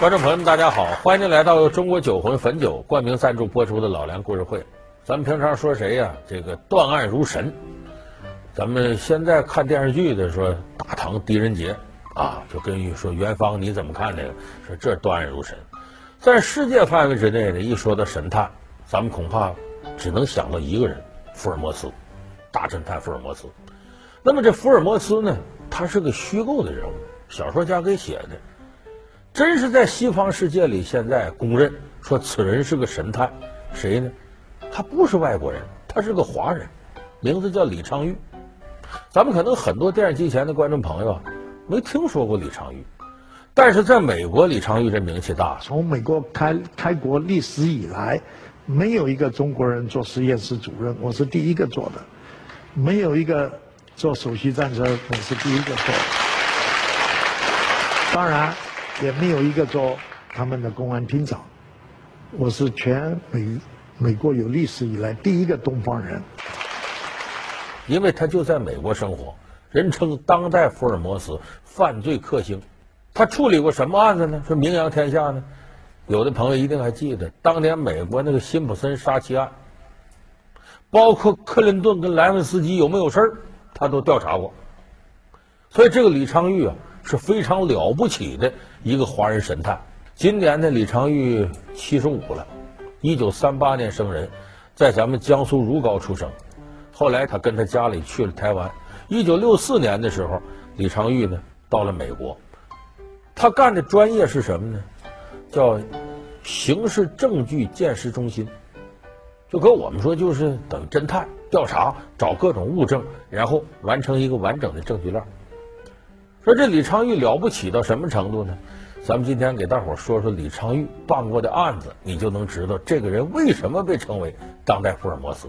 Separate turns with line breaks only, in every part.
观众朋友们，大家好，欢迎来到中国酒魂汾酒冠名赞助播出的老梁故事会。咱们平常说谁呀、这个断案如神。咱们现在看电视剧的说大唐狄仁杰啊，就跟说元芳你怎么看这个？说这断案如神。在世界范围之内呢，一说到神探，咱们恐怕只能想到一个人——福尔摩斯，大侦探福尔摩斯。那么这福尔摩斯呢，他是个虚构的人物，小说家给写的。真是在西方世界里，现在公认说此人是个神探，谁呢？他不是外国人，他是个华人，名字叫李昌钰。咱们可能很多电视机前的观众朋友没听说过李昌钰，但是在美国，李昌钰这名气大。
从美国开开国历史以来，没有一个中国人做实验室主任，我是第一个做的；没有一个做首席战车，我是第一个做的。当然。也没有一个做他们的公安厅长，我是全美美国有历史以来第一个东方人，
因为他就在美国生活，人称当代福尔摩斯，犯罪克星。他处理过什么案子呢？说名扬天下呢？有的朋友一定还记得当年美国那个辛普森杀妻案，包括克林顿跟莱文斯基有没有事儿，他都调查过。所以这个李昌钰啊。是非常了不起的一个华人神探。今年呢，李昌钰七十五了，一九三八年生人，在咱们江苏如皋出生。后来他跟他家里去了台湾。一九六四年的时候，李昌钰呢到了美国。他干的专业是什么呢？叫刑事证据鉴识中心。就跟我们说，就是等侦探调查，找各种物证，然后完成一个完整的证据链。说这李昌钰了不起到什么程度呢？咱们今天给大伙说说李昌钰办过的案子，你就能知道这个人为什么被称为当代福尔摩斯。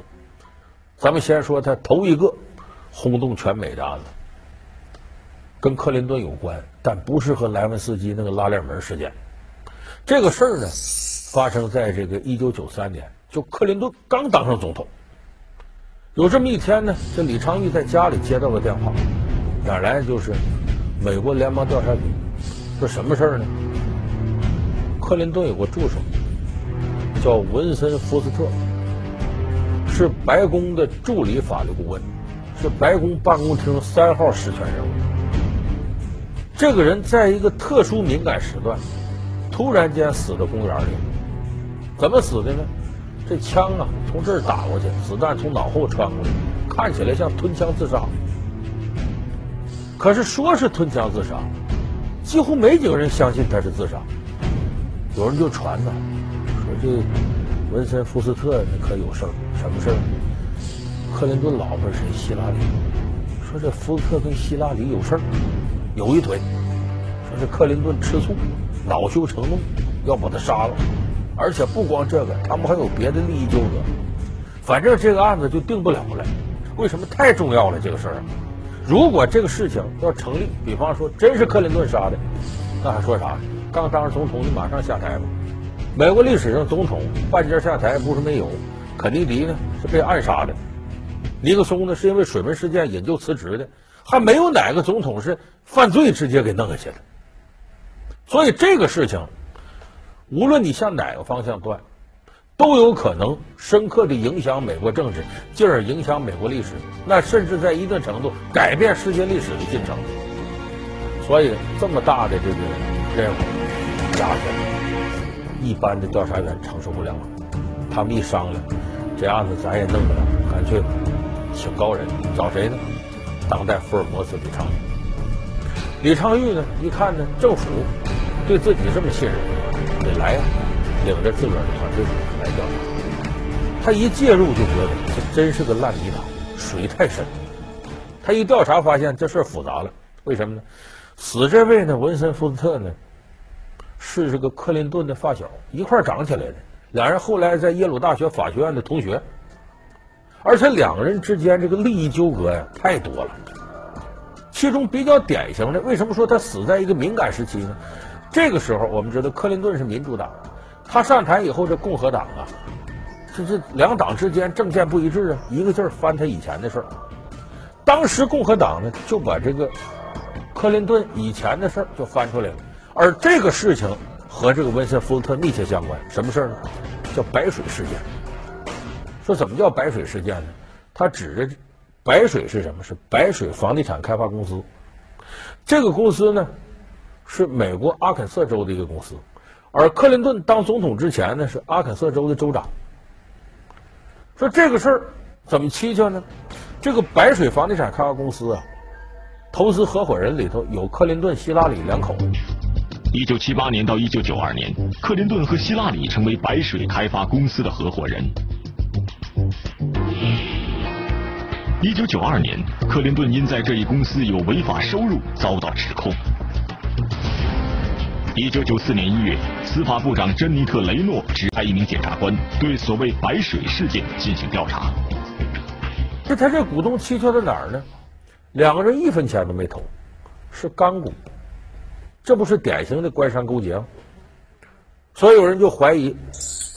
咱们先说他头一个轰动全美的案子，跟克林顿有关，但不是和莱文斯基那个拉链门事件。这个事儿呢，发生在这个一九九三年，就克林顿刚当上总统。有这么一天呢，这李昌钰在家里接到个电话，哪来就是。美国联邦调查局说什么事儿呢？克林顿有个助手叫文森·福斯特，是白宫的助理法律顾问，是白宫办公厅三号实权人物。这个人在一个特殊敏感时段，突然间死在公园里。怎么死的呢？这枪啊，从这儿打过去，子弹从脑后穿过来，看起来像吞枪自杀。可是说是吞枪自杀，几乎没几个人相信他是自杀。有人就传呢，说这文森·福斯特可有事儿，什么事儿？克林顿老婆是希拉里，说这福斯特跟希拉里有事儿，有一腿。说是克林顿吃醋，恼羞成怒，要把他杀了。而且不光这个，他们还有别的利益纠葛。反正这个案子就定不了了。为什么？太重要了，这个事儿。如果这个事情要成立，比方说真是克林顿杀的，那还说啥？刚当上总统，你马上下台吧。美国历史上总统半截下台不是没有，肯尼迪呢是被暗杀的，尼克松呢是因为水门事件引咎辞职的，还没有哪个总统是犯罪直接给弄下去的。所以这个事情，无论你向哪个方向断。都有可能深刻地影响美国政治，进而影响美国历史，那甚至在一定程度改变世界历史的进程。所以这么大的这个任务压下来，一般的调查员承受不了。他们一商量，这案子咱也弄不了，干脆请高人，找谁呢？当代福尔摩斯李昌钰。李昌钰呢，一看呢，政府对自己这么信任，得来呀，领着自个儿的团队。来调查，他一介入就觉得这真是个烂泥塘，水太深。他一调查发现这事儿复杂了，为什么呢？死这位呢，文森·福斯特呢，是这个克林顿的发小，一块长起来的，两人后来在耶鲁大学法学院的同学，而且两个人之间这个利益纠葛呀太多了。其中比较典型的，为什么说他死在一个敏感时期呢？这个时候我们知道克林顿是民主党。他上台以后，这共和党啊，这这两党之间政见不一致啊，一个劲儿翻他以前的事儿。当时共和党呢，就把这个克林顿以前的事儿就翻出来了，而这个事情和这个温森福特密切相关。什么事儿呢？叫白水事件。说怎么叫白水事件呢？他指着白水是什么？是白水房地产开发公司。这个公司呢，是美国阿肯色州的一个公司。而克林顿当总统之前呢，是阿肯色州的州长。说这个事儿怎么蹊跷呢？这个白水房地产开发公司啊，投资合伙人里头有克林顿、希拉里两口子。
一九七八年到一九九二年，克林顿和希拉里成为白水开发公司的合伙人。一九九二年，克林顿因在这一公司有违法收入遭到指控。一九九四年一月，司法部长珍妮特·雷诺指派一名检察官对所谓“白水事件”进行调查。
这他这股东蹊跷在哪儿呢？两个人一分钱都没投，是干股，这不是典型的官商勾结吗？所以有人就怀疑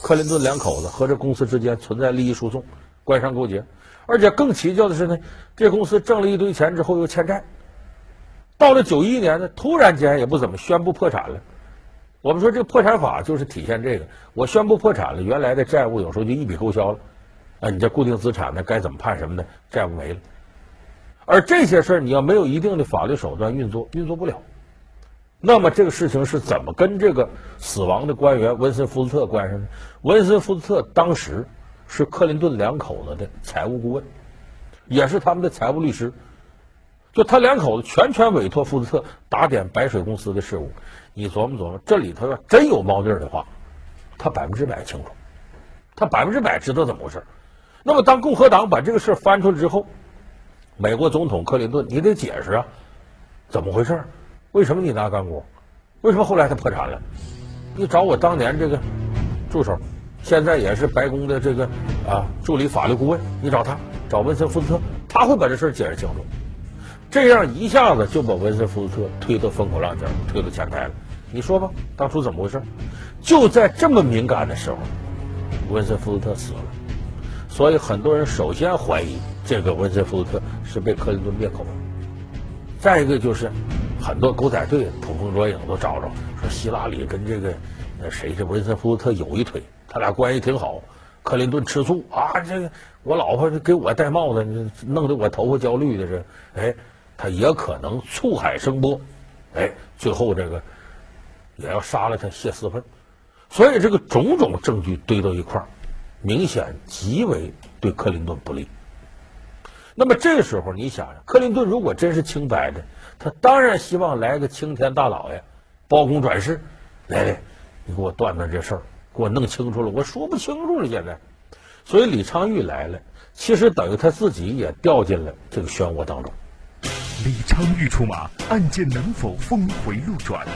克林顿两口子和这公司之间存在利益输送、官商勾结，而且更蹊跷的是呢，这公司挣了一堆钱之后又欠债。到了九一年呢，突然间也不怎么宣布破产了。我们说这破产法就是体现这个，我宣布破产了，原来的债务有时候就一笔勾销了。啊，你这固定资产呢，该怎么判什么的，债务没了。而这些事儿你要没有一定的法律手段运作，运作不了。那么这个事情是怎么跟这个死亡的官员文森福斯特关上呢？文森福斯特当时是克林顿两口子的财务顾问，也是他们的财务律师。就他两口子全权委托福斯特打点白水公司的事务，你琢磨琢磨，这里头要真有猫腻的话，他百分之百清楚，他百分之百知道怎么回事。那么当共和党把这个事翻出来之后，美国总统克林顿，你得解释啊，怎么回事？为什么你拿干股？为什么后来他破产了？你找我当年这个助手，现在也是白宫的这个啊助理法律顾问，你找他，找温森福斯特，他会把这事解释清楚。这样一下子就把温森福特推到风口浪尖，推到前台了。你说吧，当初怎么回事？就在这么敏感的时候，温森福特死了，所以很多人首先怀疑这个温森福特是被克林顿灭口了。再一个就是，很多狗仔队捕风捉影都找着，说希拉里跟这个那谁这温森福特有一腿，他俩关系挺好。克林顿吃醋啊，这个我老婆给我戴帽子，弄得我头发焦绿的是，哎。他也可能醋海生波，哎，最后这个也要杀了他泄私愤，所以这个种种证据堆到一块儿，明显极为对克林顿不利。那么这时候你想想，克林顿如果真是清白的，他当然希望来个青天大老爷，包公转世，来来，你给我断断这事儿，给我弄清楚了，我说不清楚了现在。所以李昌钰来了，其实等于他自己也掉进了这个漩涡当中。
李昌钰出马，案件能否峰回路转？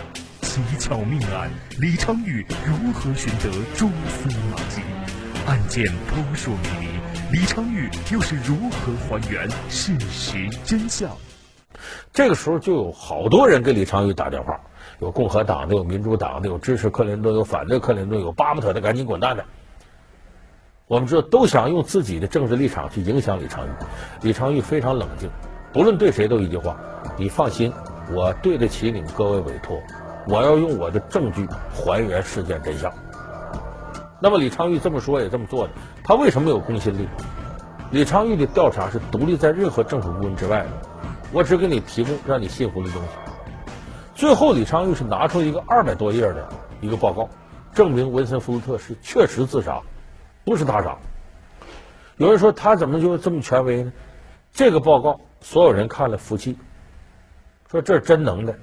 蹊跷命案，李昌钰如何寻得蛛丝马迹？案件扑朔迷离，李昌钰又是如何还原事实真相？
这个时候就有好多人给李昌钰打电话，有共和党的，有民主党的，有支持克林顿，有反对克林顿，有巴不得的赶紧滚蛋的。我们知道，都想用自己的政治立场去影响李昌钰。李昌钰非常冷静。不论对谁都一句话，你放心，我对得起你们各位委托，我要用我的证据还原事件真相。那么李昌钰这么说也这么做的，他为什么有公信力？李昌钰的调查是独立在任何政府部门之外的，我只给你提供让你信服的东西。最后，李昌钰是拿出一个二百多页的一个报告，证明文森福斯特是确实自杀，不是他杀。有人说他怎么就这么权威呢？这个报告。所有人看了服气，说这是真能耐。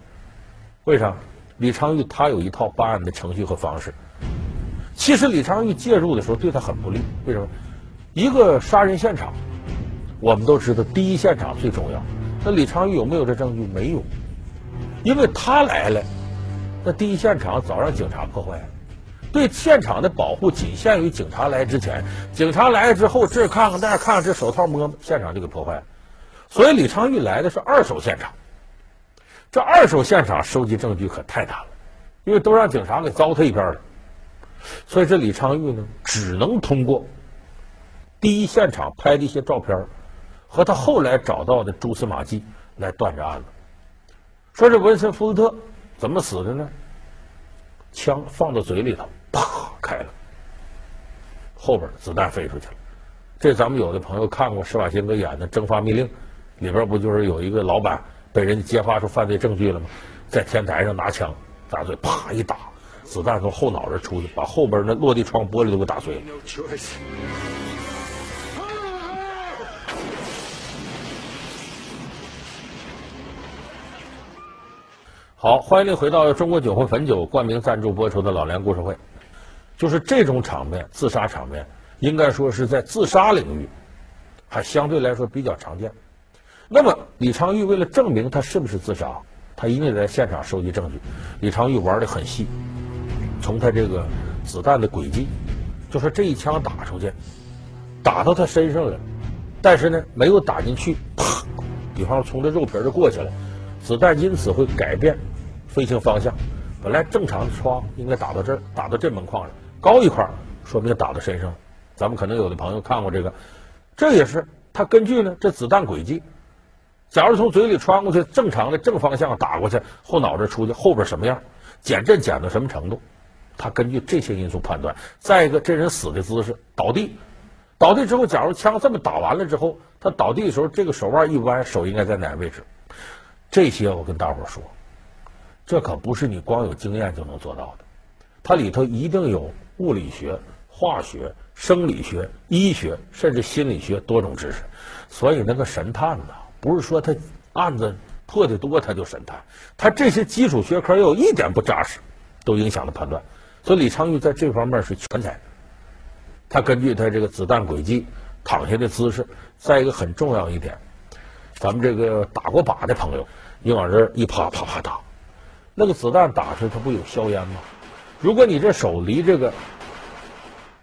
为啥？李昌钰他有一套办案的程序和方式。其实李昌钰介入的时候对他很不利。为什么？一个杀人现场，我们都知道第一现场最重要。那李昌钰有没有这证据？没有，因为他来了，那第一现场早让警察破坏了。对现场的保护仅限于警察来之前，警察来了之后，这看看那看看，这手套摸摸，现场就给破坏了。所以李昌钰来的是二手现场，这二手现场收集证据可太难了，因为都让警察给糟蹋一遍了。所以这李昌钰呢，只能通过第一现场拍的一些照片和他后来找到的蛛丝马迹来断这案子。说这文森福特怎么死的呢？枪放到嘴里头，啪开了，后边子弹飞出去了。这咱们有的朋友看过施瓦辛格演的《蒸发密令》，里边不就是有一个老板被人揭发出犯罪证据了吗？在天台上拿枪打嘴，啪一打，子弹从后脑勺出去，把后边那落地窗玻璃都给打碎了。好，欢迎您回到中国酒会汾酒冠名赞助播出的老梁故事会。就是这种场面，自杀场面，应该说是在自杀领域还相对来说比较常见。那么李昌钰为了证明他是不是自杀，他一定在现场收集证据。李昌钰玩的很细，从他这个子弹的轨迹，就说这一枪打出去，打到他身上了，但是呢没有打进去，啪，比方说从这肉皮就过去了，子弹因此会改变。飞行方向，本来正常的窗应该打到这儿，打到这门框上，高一块，说明打到身上。咱们可能有的朋友看过这个，这也是他根据呢这子弹轨迹，假如从嘴里穿过去，正常的正方向打过去，后脑袋出去，后边什么样，减震减到什么程度，他根据这些因素判断。再一个，这人死的姿势，倒地，倒地之后，假如枪这么打完了之后，他倒地的时候，这个手腕一弯，手应该在哪个位置？这些我跟大伙说。这可不是你光有经验就能做到的，它里头一定有物理学、化学、生理学、医学，甚至心理学多种知识。所以那个神探呢，不是说他案子破的多他就审他，他这些基础学科要有一点不扎实，都影响了判断。所以李昌钰在这方面是全才。他根据他这个子弹轨迹、躺下的姿势，再一个很重要一点，咱们这个打过靶的朋友，你往这儿一趴，啪啪打。那个子弹打出来，它不有硝烟吗？如果你这手离这个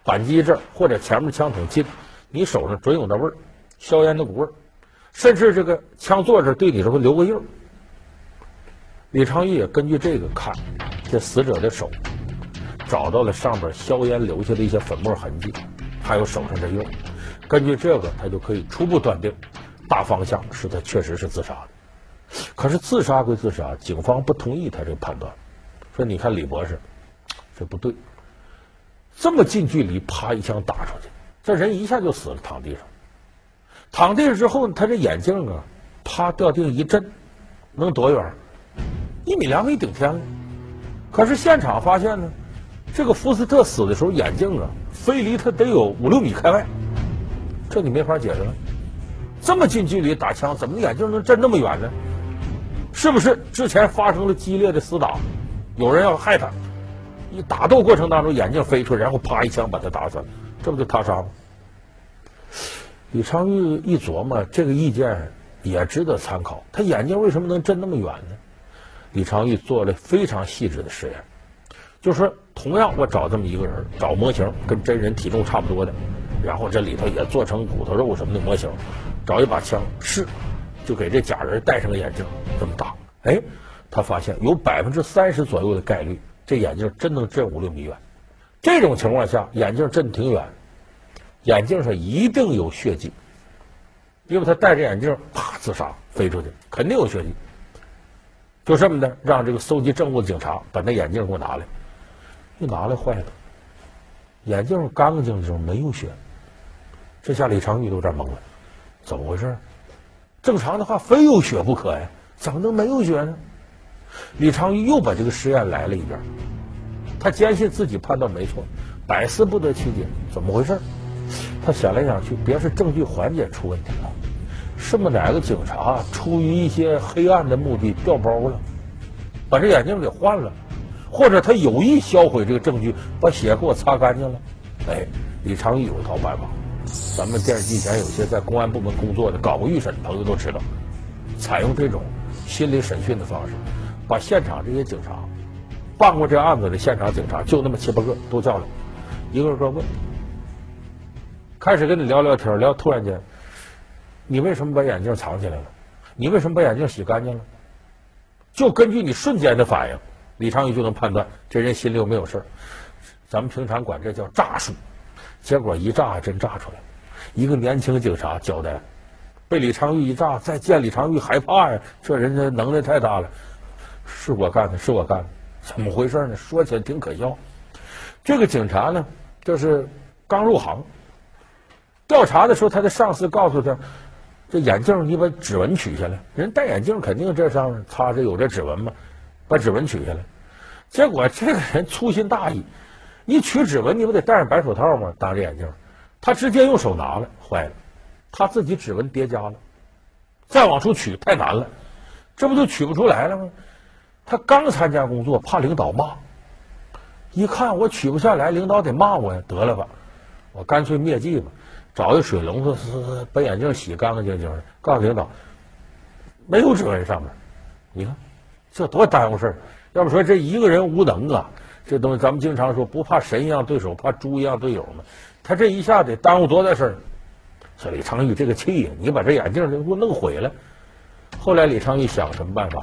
扳机这儿或者前面枪筒近，你手上准有那味儿，硝烟那股味儿，甚至这个枪座这对你这会留个印儿。李昌钰也根据这个看这死者的手，找到了上边硝烟留下的一些粉末痕迹，还有手上的印儿。根据这个，他就可以初步断定，大方向是他确实是自杀的。可是自杀归自杀，警方不同意他这个判断，说你看李博士，这不对，这么近距离啪一枪打出去，这人一下就死了，躺地上，躺地上之后，他这眼镜啊，啪掉地上一震，能多远？一米两米顶天了。可是现场发现呢，这个福斯特死的时候眼镜啊，飞离他得有五六米开外，这你没法解释了。这么近距离打枪，怎么眼镜能震那么远呢？是不是之前发生了激烈的厮打，有人要害他？一打斗过程当中，眼镜飞出，然后啪一枪把他打死了，这不就他杀吗？李昌钰一琢磨，这个意见也值得参考。他眼镜为什么能震那么远呢？李昌钰做了非常细致的实验，就说，同样我找这么一个人，找模型跟真人体重差不多的，然后这里头也做成骨头肉什么的模型，找一把枪试。就给这假人戴上个眼镜，这么打，哎，他发现有百分之三十左右的概率，这眼镜真能震五六米远。这种情况下，眼镜震挺远，眼镜上一定有血迹，因为他戴着眼镜，啪自杀飞出去，肯定有血迹。就这么的，让这个搜集证物的警察把那眼镜给我拿来，一拿来坏了，眼镜干干净净的时候没有血，这下李昌钰都有点懵了，怎么回事？正常的话，非有血不可呀，怎么能没有血呢？李昌钰又把这个实验来了一遍，他坚信自己判断没错，百思不得其解，怎么回事？他想来想去，别是证据环节出问题了，是不哪个警察出于一些黑暗的目的掉包了，把这眼镜给换了，或者他有意销毁这个证据，把血给我擦干净了？哎，李昌钰有一套办法。咱们电视机前有些在公安部门工作的、搞过预审的朋友都知道，采用这种心理审讯的方式，把现场这些警察办过这案子的现场警察就那么七八个都叫来，一个个问，开始跟你聊聊天，聊突然间，你为什么把眼镜藏起来了？你为什么把眼镜洗干净了？就根据你瞬间的反应，李昌钰就能判断这人心里有没有事儿。咱们平常管这叫诈术。结果一诈真诈出来了，一个年轻警察交代，被李昌钰一诈，再见李昌钰害怕呀，这人家能耐太大了，是我干的，是我干的，怎么回事呢？说起来挺可笑。这个警察呢，就是刚入行，调查的时候，他的上司告诉他，这眼镜你把指纹取下来。人戴眼镜肯定这上面擦着有这指纹嘛，把指纹取下来。结果这个人粗心大意，一取指纹你不得戴上白手套吗？当着眼镜，他直接用手拿了，坏了，他自己指纹叠加了，再往出取太难了，这不就取不出来了吗？他刚参加工作，怕领导骂，一看我取不下来，领导得骂我呀，得了吧，我干脆灭迹吧，找一水龙头，把眼镜洗干干净净的，告诉领导，没有指纹上面，你看，这多耽误事儿。要不说这一个人无能啊，这东西咱们经常说不怕神一样对手，怕猪一样队友嘛。他这一下得耽误多大事儿？这李昌钰这个气呀，你把这眼镜给我弄毁了。后来李昌钰想什么办法？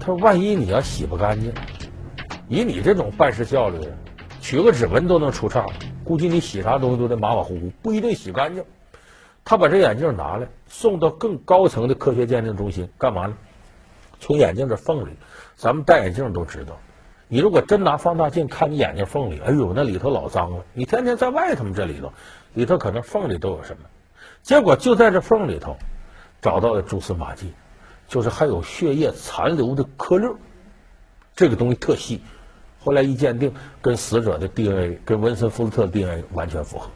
他说：“万一你要洗不干净，以你这种办事效率，取个指纹都能出岔子，估计你洗啥东西都得马马虎虎，不一定洗干净。”他把这眼镜拿来，送到更高层的科学鉴定中心，干嘛呢？从眼镜的缝里，咱们戴眼镜都知道，你如果真拿放大镜看你眼镜缝里，哎呦，那里头老脏了。你天天在外头这里头，里头可能缝里都有什么。结果就在这缝里头，找到了蛛丝马迹，就是还有血液残留的颗粒。这个东西特细，后来一鉴定，跟死者的 DNA，跟文森·福斯特 DNA 完全符合。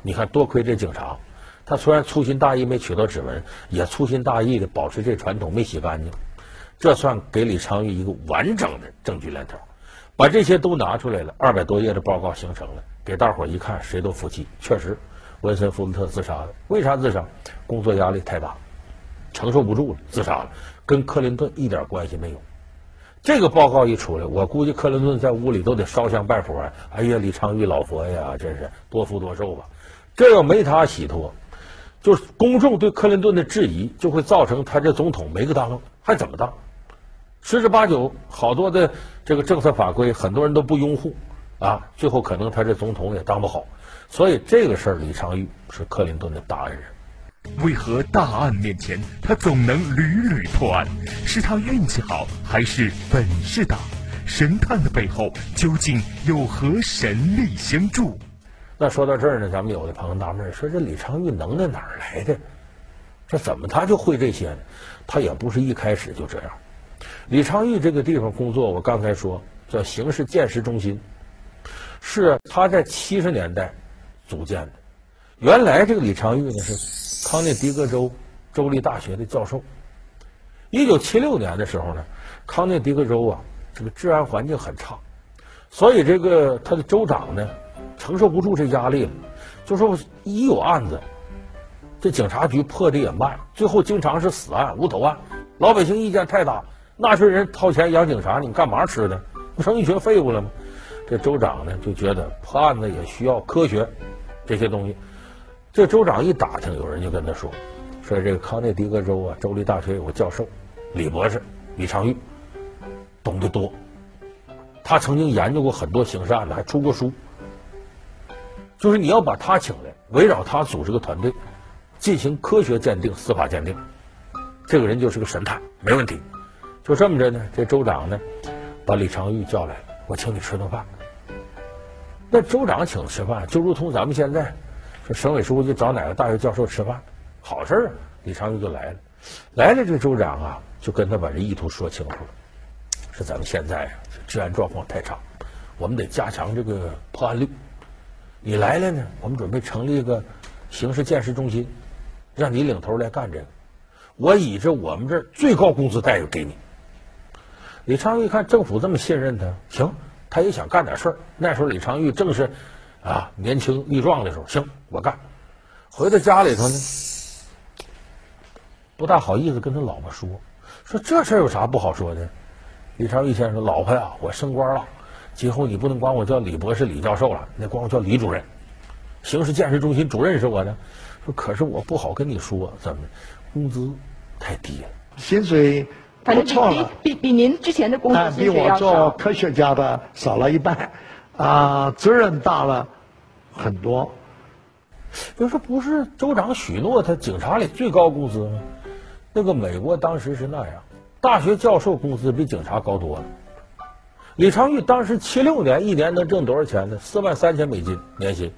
你看，多亏这警察。他虽然粗心大意没取到指纹，也粗心大意的保持这传统没洗干净，这算给李昌钰一个完整的证据链条，把这些都拿出来了，二百多页的报告形成了，给大伙一看，谁都服气，确实，文森·福斯特自杀了。为啥自杀？工作压力太大，承受不住了，自杀了，跟克林顿一点关系没有。这个报告一出来，我估计克林顿在屋里都得烧香拜佛。哎呀，李昌钰老佛爷啊，真是多福多寿吧！这要没他洗脱。就是公众对克林顿的质疑，就会造成他这总统没个当，还怎么当？十之八九，好多的这个政策法规，很多人都不拥护啊，最后可能他这总统也当不好。所以这个事儿，李昌钰是克林顿的大恩人。
为何大案面前他总能屡屡破案？是他运气好，还是本事大？神探的背后究竟有何神力相助？
那说到这儿呢，咱们有的朋友纳闷说：“这李昌钰能耐哪儿来的？这怎么他就会这些呢？他也不是一开始就这样。李昌钰这个地方工作，我刚才说叫刑事鉴识中心，是他在七十年代组建的。原来这个李昌钰呢是康涅狄格州州立大学的教授。一九七六年的时候呢，康涅狄格州啊这个治安环境很差，所以这个他的州长呢。承受不住这压力了，就说一有案子，这警察局破的也慢，最后经常是死案、无头案，老百姓意见太大，纳税人掏钱养警察，你干嘛吃的？不成一群废物了吗？这州长呢就觉得破案子也需要科学，这些东西。这州长一打听，有人就跟他说，说这个康涅狄格州啊，州立大学有个教授，李博士，李昌钰，懂得多，他曾经研究过很多刑事案子，还出过书。就是你要把他请来，围绕他组织个团队，进行科学鉴定、司法鉴定，这个人就是个神探，没问题。就这么着呢，这州长呢，把李昌钰叫来，我请你吃顿饭。那州长请吃饭，就如同咱们现在说省委书记找哪个大学教授吃饭，好事儿啊。李昌钰就来了，来了，这个州长啊，就跟他把这意图说清楚了，说咱们现在啊，治安状况太差，我们得加强这个破案率。你来了呢，我们准备成立一个刑事鉴识中心，让你领头来干这个。我以着我们这儿最高工资待遇给你。李昌钰一看政府这么信任他，行，他也想干点事儿。那时候李昌钰正是啊年轻力壮的时候，行，我干。回到家里头呢，不大好意思跟他老婆说，说这事儿有啥不好说的？李昌钰先生说：“老婆呀，我升官了。”今后你不能管我叫李博士、李教授了，你得管我叫李主任。刑事建设中心主任是我的，说可是我不好跟你说，怎么工资太低了？
薪水不错了，
比比比您之前的工资
比我做科学家的少了一半，啊，责任大了很多。
就说不是州长许诺他警察里最高工资吗？那个美国当时是那样，大学教授工资比警察高多了。李昌钰当时七六年一年能挣多少钱呢？四万三千美金年薪。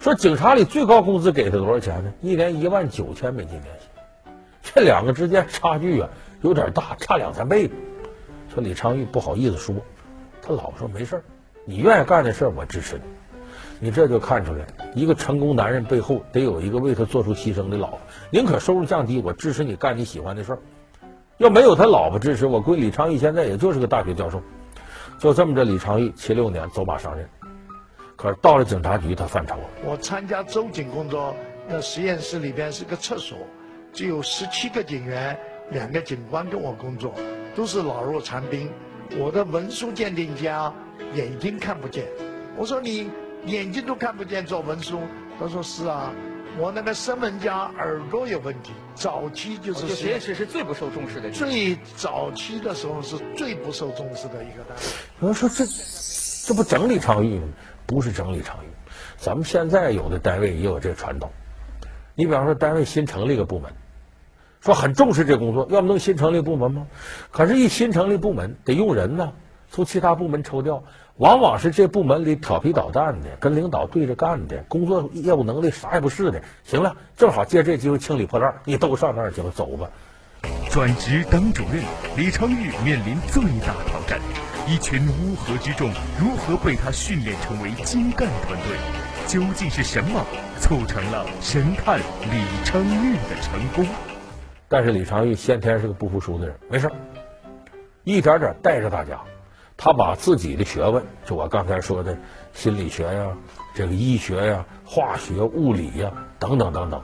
说警察里最高工资给他多少钱呢？一年一万九千美金年薪。这两个之间差距啊有点大，差两三倍。说李昌钰不好意思说，他老婆说没事你愿意干的事我支持你。你这就看出来，一个成功男人背后得有一个为他做出牺牲的老婆。宁可收入降低，我支持你干你喜欢的事儿。要没有他老婆支持，我估计李昌钰现在也就是个大学教授。就这么着，李昌钰七六年走马上任，可是到了警察局，他犯愁了。
我参加州警工作，那实验室里边是个厕所，只有十七个警员，两个警官跟我工作，都是老弱残兵。我的文书鉴定家眼睛看不见，我说你眼睛都看不见做文书，他说是啊，我那个声纹家耳朵有问题。早期就是
实验室是最不受重视的，
最早期的时候是最不受重视的一个单位。
有人说这这不整李昌钰吗？不是整李昌钰，咱们现在有的单位也有这传统。你比方说单位新成立一个部门。说很重视这工作，要不能新成立部门吗？可是，一新成立部门得用人呢，从其他部门抽调，往往是这部门里调皮捣蛋的，跟领导对着干的，工作业务能力啥也不是的。行了，正好借这机会清理破烂，你都上那儿去吧，走吧。
转职当主任，李昌钰面临最大挑战：一群乌合之众如何被他训练成为精干团队？究竟是什么促成了神探李昌钰的成功？
但是李昌钰先天是个不服输的人，没事一点点带着大家，他把自己的学问，就我刚才说的心理学呀、这个医学呀、化学、物理呀等等等等，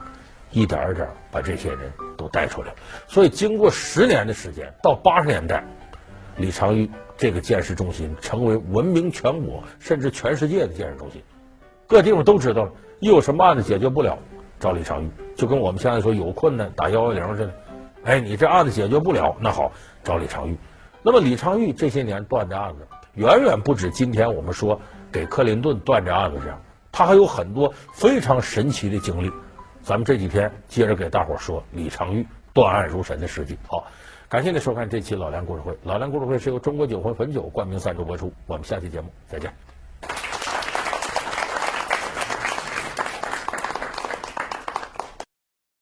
一点一点把这些人都带出来。所以经过十年的时间，到八十年代，李昌钰这个鉴识中心成为闻名全国甚至全世界的鉴识中心，各地方都知道了，一有什么案子解决不了。找李昌钰，就跟我们现在说有困难打幺幺零似的，哎，你这案子解决不了，那好，找李昌钰。那么李昌钰这些年断的案子，远远不止今天我们说给克林顿断这案子这样，他还有很多非常神奇的经历。咱们这几天接着给大伙说李昌钰断案如神的事迹。好，感谢您收看这期老梁故事会。老梁故事会是由中国酒魂汾酒冠名赞助播出。我们下期节目再见。